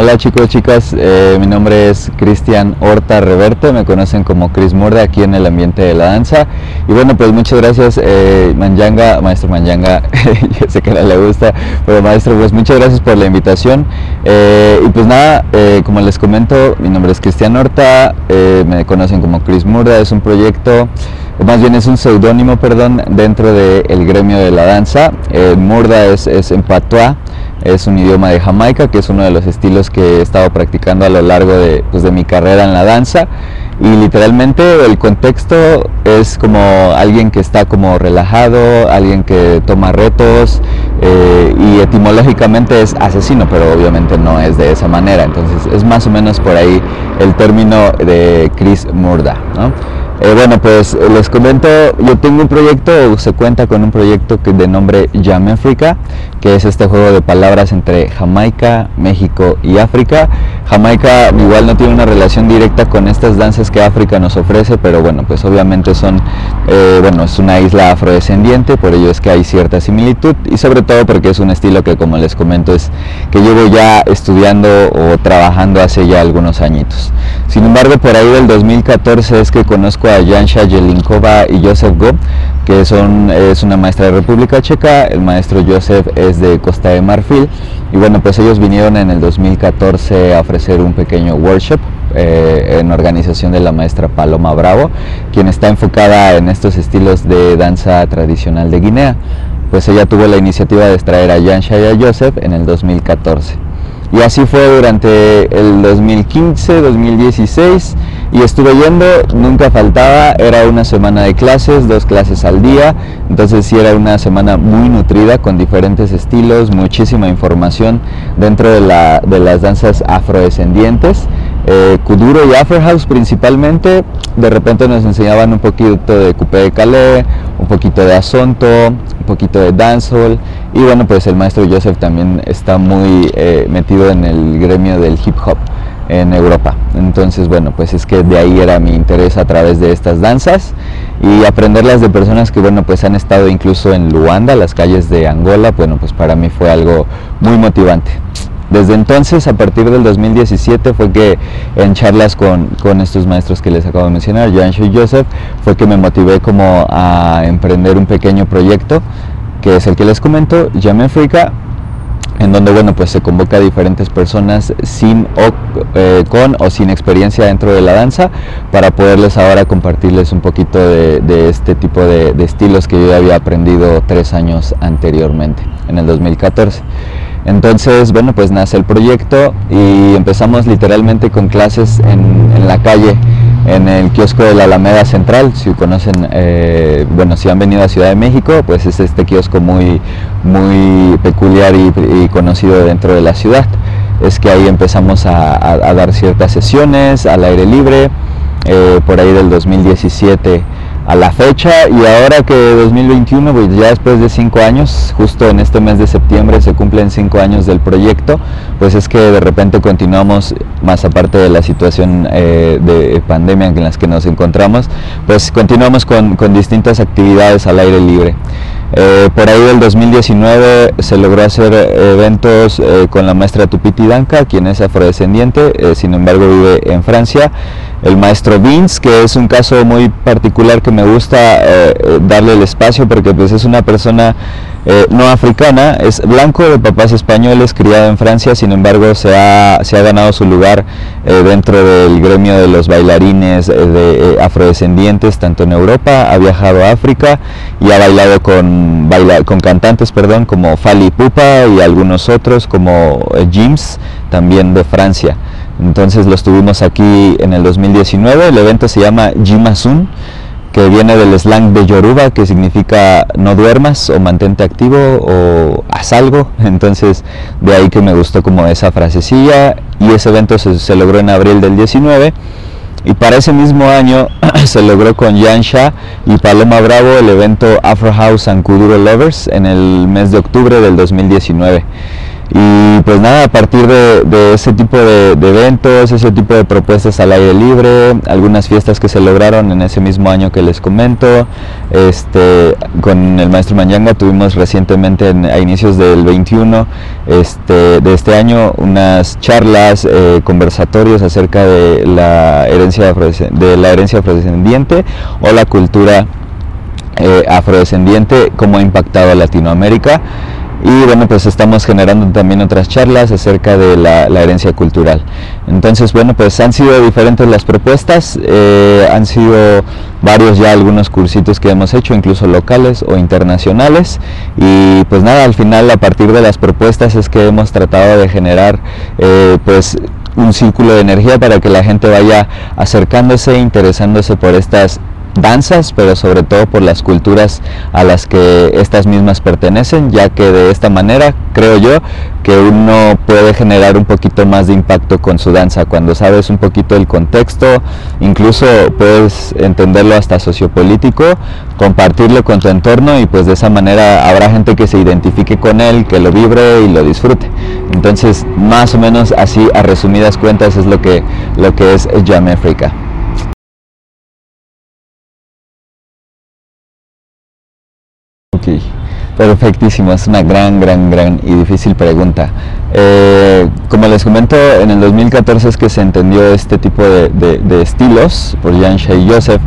Hola chicos, chicas, eh, mi nombre es Cristian Horta Reverte, me conocen como Chris Murda aquí en el ambiente de la danza. Y bueno, pues muchas gracias eh, Manjanga, maestro Manjanga, yo sé que no le gusta, pero maestro, pues muchas gracias por la invitación. Eh, y pues nada, eh, como les comento, mi nombre es Cristian Horta, eh, me conocen como Chris Murda, es un proyecto más bien es un seudónimo, perdón, dentro del gremio de la danza. Eh, Murda es, es en patois, es un idioma de Jamaica, que es uno de los estilos que he estado practicando a lo largo de, pues, de mi carrera en la danza. Y literalmente el contexto es como alguien que está como relajado, alguien que toma retos eh, y etimológicamente es asesino, pero obviamente no es de esa manera. Entonces es más o menos por ahí el término de Chris Murda. ¿no? Eh, bueno, pues eh, les comento, yo tengo un proyecto, se cuenta con un proyecto que de nombre Jam Africa, que es este juego de palabras entre Jamaica, México y África. Jamaica igual no tiene una relación directa con estas danzas que África nos ofrece, pero bueno, pues obviamente son, bueno, es una isla afrodescendiente, por ello es que hay cierta similitud y sobre todo porque es un estilo que como les comento es que llevo ya estudiando o trabajando hace ya algunos añitos. Sin embargo, por ahí del 2014 es que conozco a Jansha Jelinkova y Joseph Go, que son, es una maestra de República Checa, el maestro Joseph es de Costa de Marfil, y bueno, pues ellos vinieron en el 2014 a ofrecer un pequeño workshop eh, en organización de la maestra Paloma Bravo, quien está enfocada en estos estilos de danza tradicional de Guinea. Pues ella tuvo la iniciativa de extraer a Jansha y a Joseph en el 2014. Y así fue durante el 2015, 2016 y estuve yendo, nunca faltaba, era una semana de clases, dos clases al día, entonces sí era una semana muy nutrida con diferentes estilos, muchísima información dentro de, la, de las danzas afrodescendientes. Eh, Kuduro y Afro House principalmente, de repente nos enseñaban un poquito de coupé de calais, un poquito de asonto, un poquito de dancehall y bueno pues el maestro Joseph también está muy eh, metido en el gremio del hip hop en Europa. Entonces, bueno, pues es que de ahí era mi interés a través de estas danzas y aprenderlas de personas que, bueno, pues han estado incluso en Luanda, las calles de Angola, bueno, pues para mí fue algo muy motivante. Desde entonces, a partir del 2017, fue que en charlas con, estos maestros que les acabo de mencionar, Joansho y Joseph, fue que me motivé como a emprender un pequeño proyecto, que es el que les comento, Jam Africa, en donde bueno pues se convoca a diferentes personas sin o eh, con o sin experiencia dentro de la danza para poderles ahora compartirles un poquito de, este tipo de, de, estilos que yo había aprendido tres años anteriormente en el 2014 entonces bueno pues nace el proyecto y empezamos literalmente con clases en, la calle en el kiosco de la Alameda Central, si conocen, eh, bueno, si han venido a Ciudad de México, pues es este kiosco muy, muy peculiar y, conocido dentro de la ciudad. Es que ahí empezamos a dar ciertas sesiones al aire libre, eh, por ahí del 2017 a la fecha y ahora que 2021, pues ya después de cinco años, justo en este mes de septiembre se cumplen cinco años del proyecto, pues es que de repente continuamos, más aparte de la situación eh, de pandemia en la que nos encontramos, pues continuamos con, distintas actividades al aire libre. Eh, por ahí del 2019 se logró hacer eventos eh, con la maestra Tupiti Danka, quien es afrodescendiente, sin embargo vive en Francia. El maestro Vince, que es un caso muy particular que me gusta darle el espacio porque pues es una persona no africana, es blanco de papás españoles, criado en Francia, sin embargo se ha, se ha ganado su lugar dentro del gremio de los bailarines de, afrodescendientes, tanto en Europa, ha viajado a África y ha bailado con, baila, con cantantes perdón, como Fali Pupa y algunos otros como eh, Jims, también de Francia. Entonces los tuvimos aquí en el 2019, el evento se llama Jimasun, que viene del slang de Yoruba, que significa no duermas o mantente activo o haz algo. Entonces de ahí que me gustó como esa frasecilla y ese evento se, se logró en abril del 19 y para ese mismo año se logró con Yansha y Paloma Bravo el evento Afro House and Kuduro Lovers en el mes de octubre del 2019. Y pues nada, a partir de, ese tipo de, eventos, ese tipo de propuestas al aire libre, algunas fiestas que se lograron en ese mismo año que les comento, este, con el maestro Manyanga tuvimos recientemente a inicios del 21 este, de este año unas charlas, eh, conversatorios acerca de la herencia de la herencia afrodescendiente o la cultura eh, afrodescendiente, cómo ha impactado a Latinoamérica. Y bueno, pues estamos generando también otras charlas acerca de la, herencia cultural. Entonces, bueno, pues han sido diferentes las propuestas, eh, han sido varios ya algunos cursitos que hemos hecho, incluso locales o internacionales. Y pues nada, al final a partir de las propuestas es que hemos tratado de generar eh, pues un círculo de energía para que la gente vaya acercándose, interesándose por estas danzas, pero sobre todo por las culturas a las que estas mismas pertenecen, ya que de esta manera creo yo que uno puede generar un poquito más de impacto con su danza cuando sabes un poquito el contexto, incluso puedes entenderlo hasta sociopolítico, compartirlo con tu entorno y pues de esa manera habrá gente que se identifique con él, que lo vibre y lo disfrute. Entonces, más o menos así a resumidas cuentas es lo que lo que es Jam Africa. Perfectísimo, es una gran, gran, gran y difícil pregunta. Eh, como les comento, en el 2014 es que se entendió este tipo de, estilos por Jan y Joseph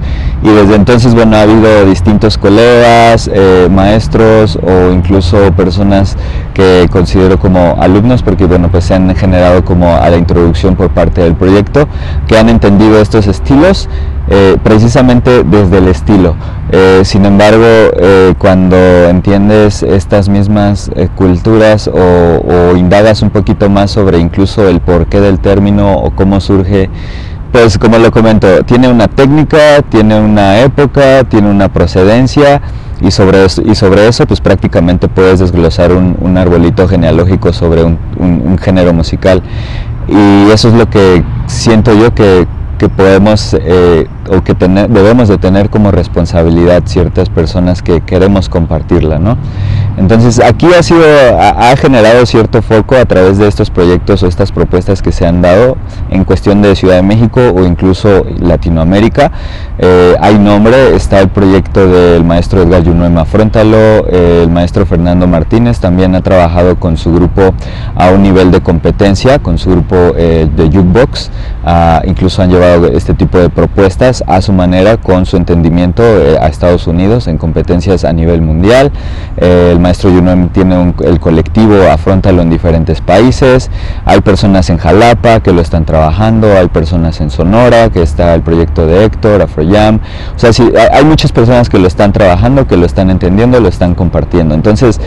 y desde entonces, bueno, ha habido distintos colegas, eh, maestros o incluso personas que considero como alumnos porque, bueno, pues se han generado como a la introducción por parte del proyecto que han entendido estos estilos eh, precisamente desde el estilo. Eh, sin embargo, eh, cuando entiendes estas mismas culturas o, indagas un poquito más sobre incluso el porqué del término o cómo surge, pues como lo comento, tiene una técnica, tiene una época, tiene una procedencia y sobre eso, y sobre eso pues prácticamente puedes desglosar un, arbolito genealógico sobre un género musical. Y eso es lo que siento yo que que podemos eh, o que debemos de tener como responsabilidad ciertas personas que queremos compartirla, ¿no? Entonces aquí ha sido, ha, generado cierto foco a través de estos proyectos o estas propuestas que se han dado en cuestión de Ciudad de México o incluso Latinoamérica. Eh, hay nombre, está el proyecto del maestro Edgar Yunuema Frontalo, el maestro Fernando Martínez también ha trabajado con su grupo a un nivel de competencia, con su grupo eh, de Jukebox, ah, incluso han llevado este tipo de propuestas a su manera con su entendimiento eh, a Estados Unidos en competencias a nivel mundial. el maestro Yunuem tiene el colectivo Afrontalo en diferentes países. Hay personas en Jalapa que lo están trabajando, hay personas en Sonora, que está el proyecto de Héctor, Afroyam. O sea, sí, hay muchas personas que lo están trabajando, que lo están entendiendo, lo están compartiendo. Entonces,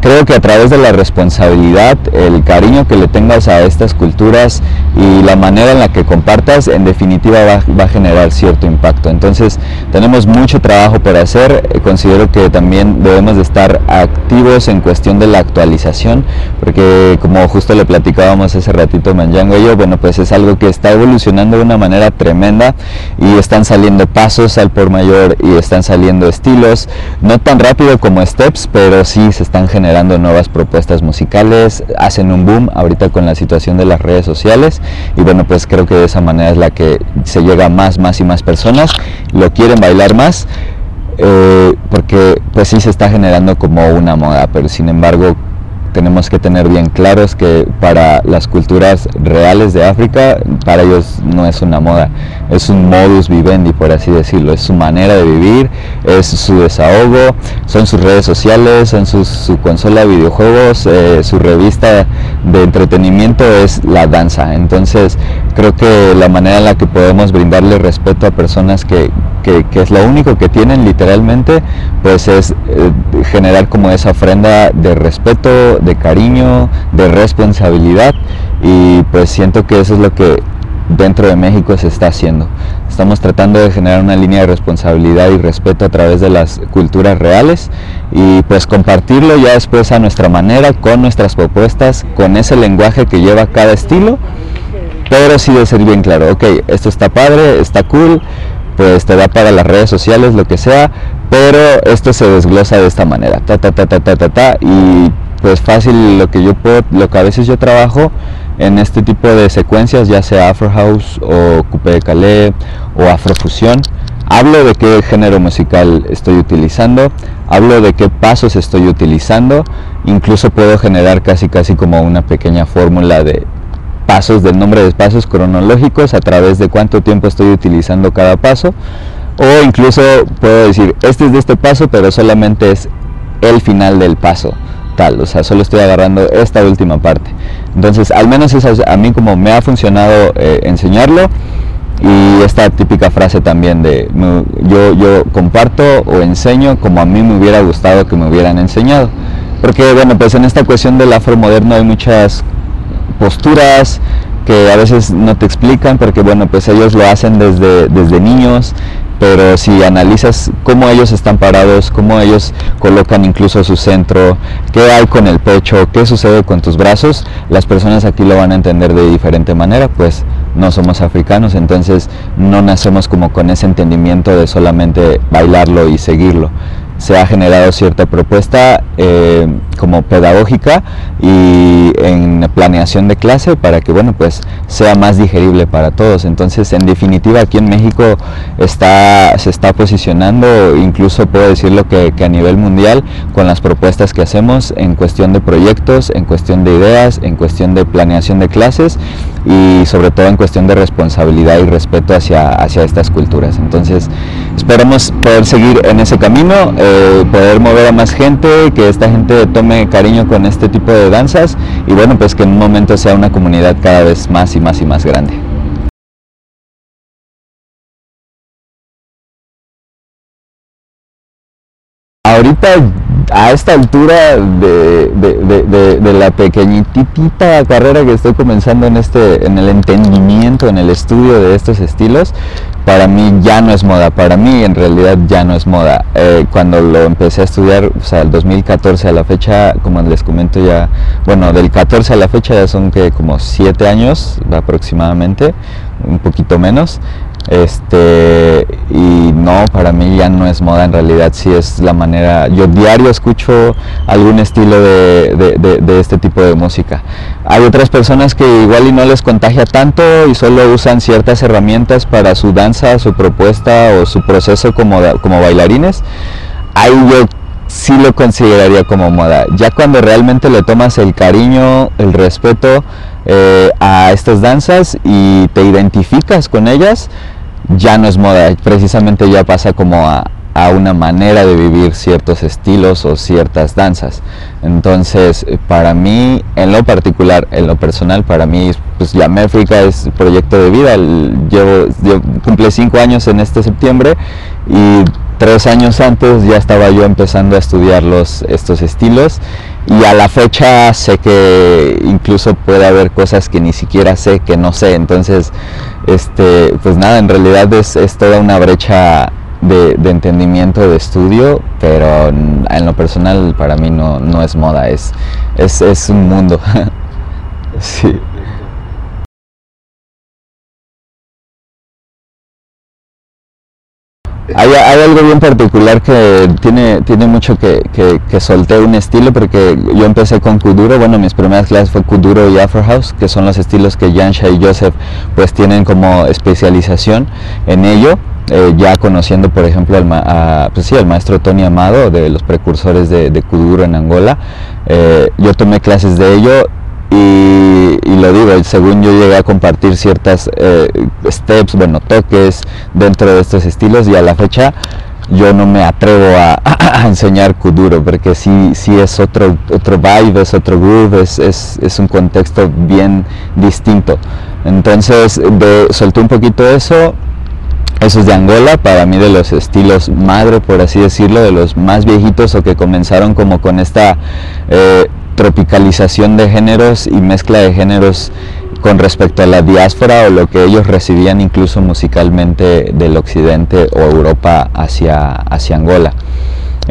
creo que a través de la responsabilidad, el cariño que le tengas a estas culturas y la manera en la que compartas, en definitiva va, va a generar cierto impacto. Entonces, tenemos mucho trabajo por hacer. Considero que también debemos de estar activos en cuestión de la actualización, porque como justo le platicábamos hace ratito Manjango y yo, bueno, pues es algo que está evolucionando de una manera tremenda y están saliendo pasos al por mayor y están saliendo estilos, no tan rápido como Steps, pero sí se están generando nuevas propuestas musicales, hacen un boom ahorita con la situación de las redes sociales y bueno, pues creo que de esa manera es la que se llega más, más y más personas, lo quieren bailar más eh, porque pues sí se está generando como una moda, pero sin embargo tenemos que tener bien claros que para las culturas reales de África, para ellos no es una moda, es un modus vivendi, por así decirlo, es su manera de vivir, es su desahogo, son sus redes sociales, son su consola de videojuegos, eh, su revista de entretenimiento es la danza. Entonces creo que la manera en la que podemos brindarle respeto a personas que, que, es lo único que tienen literalmente, pues es eh, generar como esa ofrenda de respeto, de cariño, de responsabilidad y pues siento que eso es lo que dentro de México se está haciendo. Estamos tratando de generar una línea de responsabilidad y respeto a través de las culturas reales y pues compartirlo ya después a nuestra manera, con nuestras propuestas, con ese lenguaje que lleva cada estilo, pero sí de ser bien claro, ok, esto está padre, está cool, pues te da para las redes sociales, lo que sea, pero esto se desglosa de esta manera, ta ta ta ta ta ta, ta y pues fácil lo que yo puedo, lo que a veces yo trabajo en este tipo de secuencias, ya sea Afro House o Coupé de Calais o Afrofusión, hablo de qué género musical estoy utilizando, hablo de qué pasos estoy utilizando, incluso puedo generar casi casi como una pequeña fórmula de pasos, del nombre de pasos cronológicos a través de cuánto tiempo estoy utilizando cada paso. O incluso puedo decir, este es de este paso, pero solamente es el final del paso tal, o sea, solo estoy agarrando esta última parte. Entonces, al menos eso a mí como me ha funcionado eh, enseñarlo y esta típica frase también de yo, yo comparto o enseño como a mí me hubiera gustado que me hubieran enseñado. Porque bueno, pues en esta cuestión del afro moderno hay muchas posturas, que a veces no te explican porque bueno pues ellos lo hacen desde, desde niños pero si analizas cómo ellos están parados, cómo ellos colocan incluso su centro, qué hay con el pecho, qué sucede con tus brazos, las personas aquí lo van a entender de diferente manera, pues no somos africanos, entonces no nacemos como con ese entendimiento de solamente bailarlo y seguirlo se ha generado cierta propuesta eh, como pedagógica y en planeación de clase para que bueno pues sea más digerible para todos. Entonces en definitiva aquí en México está se está posicionando incluso puedo decirlo que, que a nivel mundial con las propuestas que hacemos en cuestión de proyectos en cuestión de ideas en cuestión de planeación de clases y sobre todo en cuestión de responsabilidad y respeto hacia, hacia estas culturas entonces esperamos poder seguir en ese camino eh, poder mover a más gente, que esta gente tome cariño con este tipo de danzas y bueno, pues que en un momento sea una comunidad cada vez más y más y más grande. Ahorita a esta altura de, la pequeñitita carrera que estoy comenzando en este en el entendimiento en el estudio de estos estilos para mí ya no es moda para mí en realidad ya no es moda. Eh, cuando lo empecé a estudiar o sea el 2014 a la fecha como les comento ya bueno del 14 a la fecha ya son que como 7 años aproximadamente un poquito menos este y no para mí ya no es moda en realidad sí es la manera yo diario escucho algún estilo de, de, este tipo de música. Hay otras personas que igual y no les contagia tanto y solo usan ciertas herramientas para su danza su propuesta o su proceso como, como bailarines. Ahí yo sí lo consideraría como moda ya cuando realmente le tomas el cariño el respeto eh, a estas danzas y te identificas con ellas, ya no es moda, precisamente ya pasa como a, una manera de vivir ciertos estilos o ciertas danzas. Entonces, para mí, en lo particular, en lo personal, para mí, pues la Méfrica es proyecto de vida. Llevo, cumple cinco años en este septiembre y tres años antes ya estaba yo empezando a estudiar los, estos estilos y a la fecha sé que incluso puede haber cosas que ni siquiera sé, que no sé, entonces, este, pues nada, en realidad es, toda una brecha de, entendimiento de estudio, pero en, lo personal para mí no, no es moda, es, es, es un mundo. sí. Hay, algo bien particular que tiene, tiene mucho que, que, solté un estilo porque yo empecé con Kuduro, bueno mis primeras clases fue Kuduro y Afro House, que son los estilos que Jansha y Joseph pues tienen como especialización en ello. Eh, ya conociendo por ejemplo al, pues sí, maestro Tony Amado de los precursores de, de Kuduro en Angola, eh, yo tomé clases de ello y, lo digo, según yo llegué a compartir ciertas eh, steps, bueno, toques dentro de estos estilos y a la fecha yo no me atrevo a, enseñar Kuduro porque sí, sí es otro, otro vibe, es otro groove, es, es, es un contexto bien distinto. Entonces de, solté un poquito eso, eso es de Angola, para mí de los estilos madre, por así decirlo, de los más viejitos o que comenzaron como con esta eh, tropicalización de géneros y mezcla de géneros con respecto a la diáspora o lo que ellos recibían incluso musicalmente del occidente o Europa hacia, hacia Angola.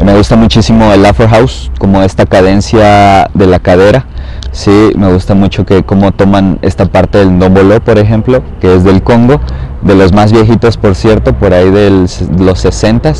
me gusta muchísimo el Afro House, como esta cadencia de la cadera. Sí, me gusta mucho que como toman esta parte del ndombolo, por ejemplo, que es del Congo, de los más viejitos, por cierto, por ahí de los 60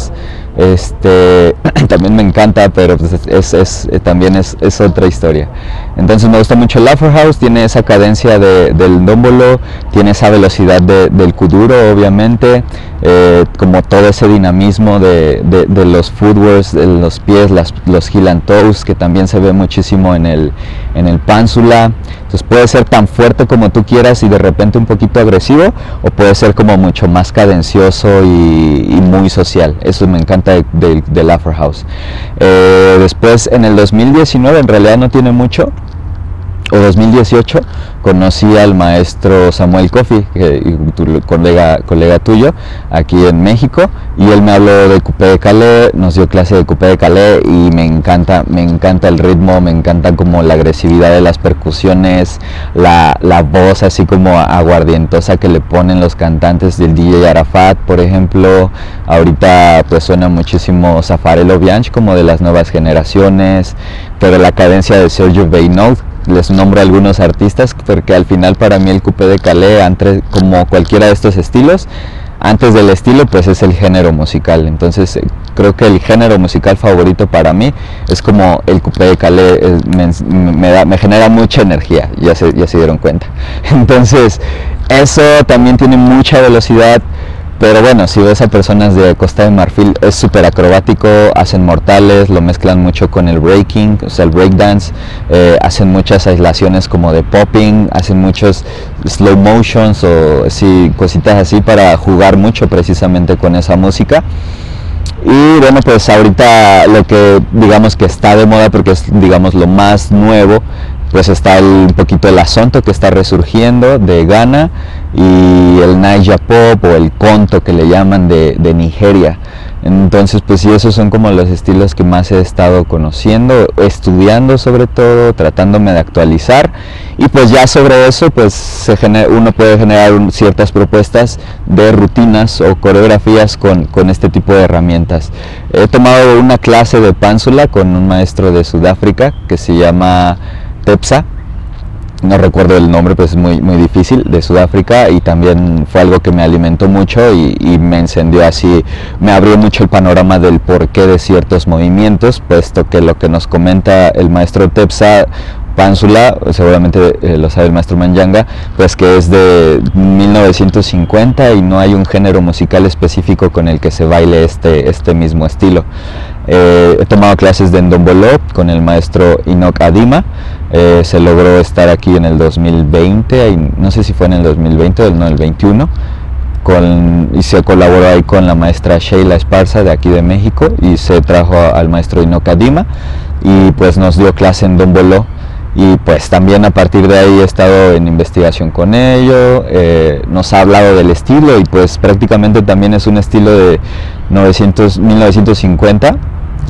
este también me encanta, pero pues es, es, eh, también es, es, otra historia. Entonces me gusta mucho el House, tiene esa cadencia de, del dombolo, tiene esa velocidad de, del kuduro, obviamente, eh, como todo ese dinamismo de, de los footworks, de los pies, las, los heel and que también se ve muchísimo en el, en el pánsula. Entonces puede ser tan fuerte como tú quieras y de repente un poquito agresivo, o puede ser como mucho más cadencioso y, muy social. Eso me encanta del Afro House. Eh, después en el 2019, en realidad no tiene mucho, o 2018 conocí al maestro Samuel Coffey, tu colega, colega tuyo, aquí en México, y él me habló de Coupé de Calais, nos dio clase de Coupé de Calais y me encanta, me encanta el ritmo, me encanta como la agresividad de las percusiones, la, la voz así como aguardientosa que le ponen los cantantes del DJ Arafat, por ejemplo, ahorita pues suena muchísimo Zafarelo Bianch como de las nuevas generaciones, pero la cadencia de Sergio Beynaud les nombro algunos artistas porque al final para mí el coupé de Calais, entre, como cualquiera de estos estilos, antes del estilo pues es el género musical. Entonces eh, creo que el género musical favorito para mí es como el coupé de Calais, eh, me, da, me genera mucha energía, ya se, ya se dieron cuenta. Entonces eso también tiene mucha velocidad pero bueno, si ves a personas de Costa de Marfil, es súper acrobático, hacen mortales, lo mezclan mucho con el breaking, o sea, el breakdance, eh, hacen muchas aislaciones como de popping, hacen muchos slow motions o sí, cositas así para jugar mucho precisamente con esa música. Y bueno, pues ahorita lo que digamos que está de moda porque es digamos lo más nuevo pues está el, un poquito el asonto que está resurgiendo de Ghana y el Naija Pop o el conto que le llaman de, Nigeria. Entonces, pues sí, esos son como los estilos que más he estado conociendo, estudiando sobre todo, tratándome de actualizar y pues ya sobre eso, pues se uno puede generar ciertas propuestas de rutinas o coreografías con, con este tipo de herramientas. He tomado una clase de pánsula con un maestro de Sudáfrica que se llama Tepsa, no recuerdo el nombre, pero es muy, muy difícil, de Sudáfrica y también fue algo que me alimentó mucho y, y, me encendió así, me abrió mucho el panorama del porqué de ciertos movimientos, puesto que lo que nos comenta el maestro Tepsa Pánsula, seguramente eh, lo sabe el maestro Manyanga, pues que es de 1950 y no hay un género musical específico con el que se baile este, este mismo estilo. Eh, he tomado clases de Ndombolo con el maestro Inok Adima, eh, se logró estar aquí en el 2020, no sé si fue en el 2020 o no, el 21. Con, y se colaboró ahí con la maestra Sheila Esparza de aquí de México y se trajo al maestro Inok Adima y pues nos dio clase en Dombolo y pues también a partir de ahí he estado en investigación con ello, eh, nos ha hablado del estilo y pues prácticamente también es un estilo de 900, 1950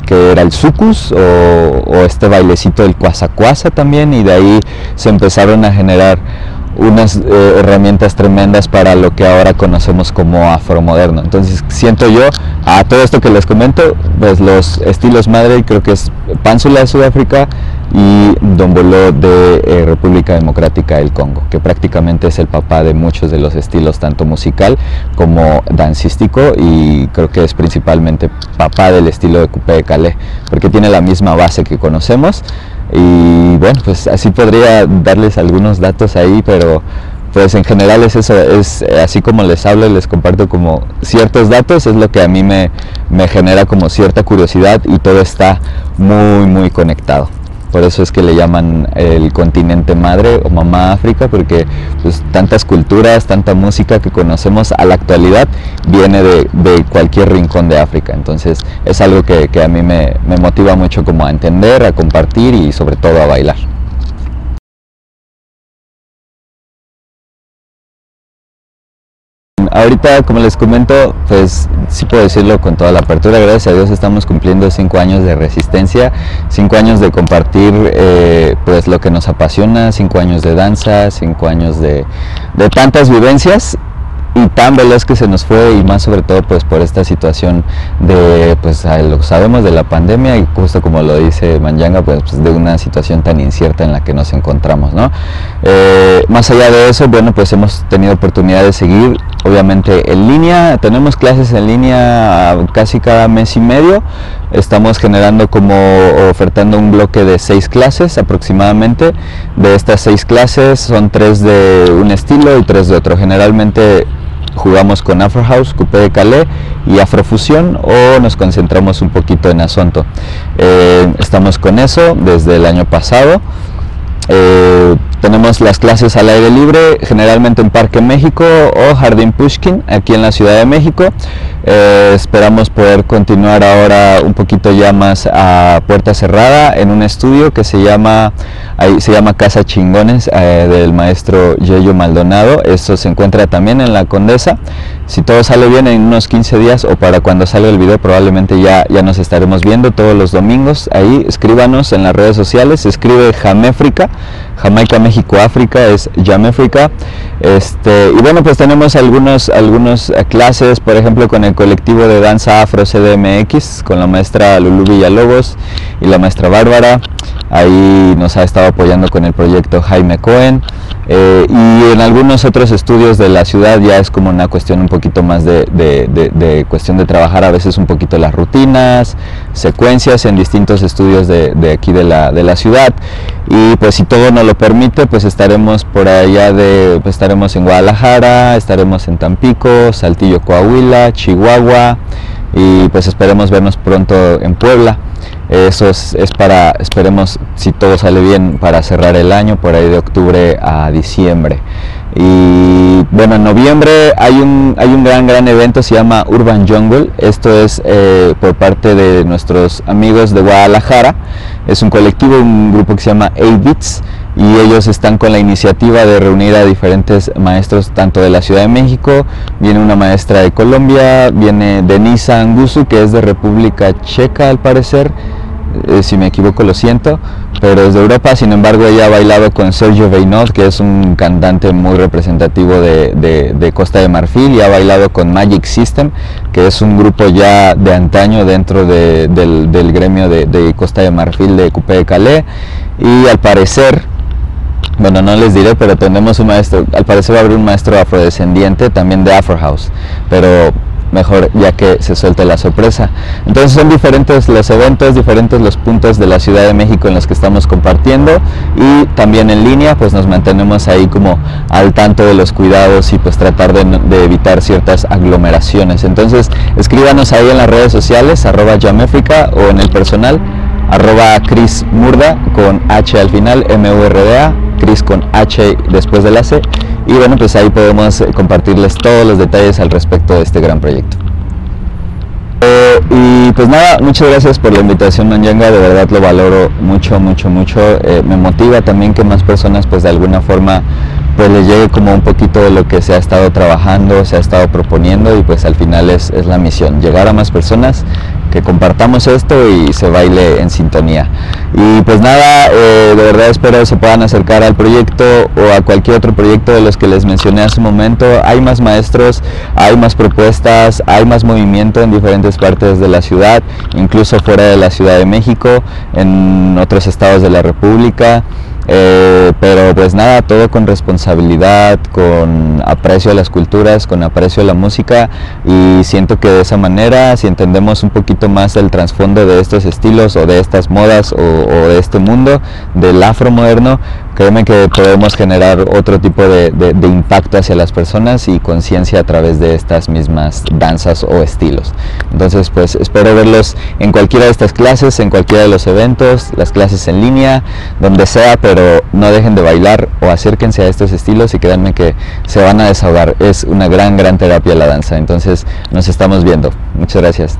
que era el sucus o, este bailecito del cuasa también y de ahí se empezaron a generar unas eh, herramientas tremendas para lo que ahora conocemos como afromoderno. Entonces siento yo a todo esto que les comento, pues los estilos madre creo que es Pánsula de Sudáfrica y Dombolo de eh, República Democrática del Congo, que prácticamente es el papá de muchos de los estilos, tanto musical como dancístico, y creo que es principalmente papá del estilo de Coupé de Calais, porque tiene la misma base que conocemos, y bueno, pues así podría darles algunos datos ahí, pero pues en general es eso, es así como les hablo y les comparto como ciertos datos, es lo que a mí me, me genera como cierta curiosidad y todo está muy muy conectado por eso es que le llaman el continente madre o mamá África, porque pues, tantas culturas, tanta música que conocemos a la actualidad viene de, de cualquier rincón de África. Entonces es algo que, que a mí me, me motiva mucho como a entender, a compartir y sobre todo a bailar. Ahorita, como les comento, pues sí puedo decirlo con toda la apertura, gracias a Dios estamos cumpliendo cinco años de resistencia, cinco años de compartir eh, pues lo que nos apasiona, cinco años de danza, cinco años de, de tantas vivencias y tan veloz que se nos fue y más sobre todo pues por esta situación de pues lo sabemos de la pandemia y justo como lo dice Manyanga pues, pues, de una situación tan incierta en la que nos encontramos no eh, más allá de eso bueno pues hemos tenido oportunidad de seguir obviamente en línea tenemos clases en línea casi cada mes y medio Estamos generando como ofertando un bloque de seis clases aproximadamente. De estas seis clases son tres de un estilo y tres de otro. Generalmente jugamos con Afro House, Coupé de Calais y Afrofusión o nos concentramos un poquito en Asunto. Eh, estamos con eso desde el año pasado. Eh, tenemos las clases al aire libre, generalmente en Parque México o Jardín Pushkin, aquí en la Ciudad de México. Eh, esperamos poder continuar ahora un poquito ya más a puerta cerrada en un estudio que se llama, ahí se llama Casa Chingones eh, del maestro Yeyo Maldonado. Esto se encuentra también en la Condesa. Si todo sale bien en unos 15 días o para cuando salga el video probablemente ya, ya nos estaremos viendo todos los domingos. Ahí escríbanos en las redes sociales, escribe Jaméfrica, Jamaica México África es Jaméfrica. Este, y bueno pues tenemos algunos, algunos eh, clases, por ejemplo con el colectivo de danza afro CDMX, con la maestra Lulu Villalobos y la maestra Bárbara. Ahí nos ha estado apoyando con el proyecto Jaime Cohen. Eh, y en algunos otros estudios de la ciudad ya es como una cuestión un poquito más de, de, cuestión de trabajar a veces un poquito las rutinas, secuencias en distintos estudios de, aquí de la, de la ciudad. Y pues si todo nos lo permite, pues estaremos por allá de, pues estaremos en Guadalajara, estaremos en Tampico, Saltillo, Coahuila, Chihuahua y pues esperemos vernos pronto en Puebla. Eso es, para, esperemos, si todo sale bien, para cerrar el año, por ahí de octubre a diciembre. Y bueno, en noviembre hay un, hay un gran, gran evento, se llama Urban Jungle. Esto es eh, por parte de nuestros amigos de Guadalajara. Es un colectivo, un grupo que se llama A-Beats y ellos están con la iniciativa de reunir a diferentes maestros tanto de la Ciudad de México, viene una maestra de Colombia, viene Denisa Angusu que es de República Checa al parecer, eh, si me equivoco lo siento, pero es de Europa, sin embargo ella ha bailado con Sergio Beinot, que es un cantante muy representativo de, Costa de Marfil, y ha bailado con Magic System, que es un grupo ya de antaño dentro del, del, gremio de, Costa de Marfil de Coupé de Calais, y al parecer bueno, no les diré, pero tenemos un maestro, al parecer va a haber un maestro afrodescendiente también de Afro House, pero mejor ya que se suelte la sorpresa. Entonces son diferentes los eventos, diferentes los puntos de la Ciudad de México en los que estamos compartiendo y también en línea pues nos mantenemos ahí como al tanto de los cuidados y pues tratar de, evitar ciertas aglomeraciones. Entonces escríbanos ahí en las redes sociales, arroba Jaméfrica o en el personal, arroba Chris Murda con H al final, M-U-R-D-A Cris con H después de la C. Y bueno, pues ahí podemos eh, compartirles todos los detalles al respecto de este gran proyecto. Eh, y pues nada, muchas gracias por la invitación Manyanga, de verdad lo valoro mucho, mucho, mucho. Eh, me motiva también que más personas pues de alguna forma pues les llegue como un poquito de lo que se ha estado trabajando, se ha estado proponiendo y pues al final es, es la misión, llegar a más personas que compartamos esto y se baile en sintonía. Y pues nada, eh, de verdad espero se puedan acercar al proyecto o a cualquier otro proyecto de los que les mencioné hace un momento. Hay más maestros, hay más propuestas, hay más movimiento en diferentes partes de la ciudad, incluso fuera de la Ciudad de México, en otros estados de la República. Eh, pero pues nada, todo con responsabilidad, con aprecio a las culturas, con aprecio a la música y siento que de esa manera, si entendemos un poquito más el trasfondo de estos estilos o de estas modas o, o de este mundo del afro moderno, créeme que podemos generar otro tipo de, impacto hacia las personas y conciencia a través de estas mismas danzas o estilos. Entonces, pues espero verlos en cualquiera de estas clases, en cualquiera de los eventos, las clases en línea, donde sea, pero no dejen de bailar o acérquense a estos estilos y créanme que se van a desahogar. Es una gran, gran terapia la danza. Entonces, nos estamos viendo. Muchas gracias.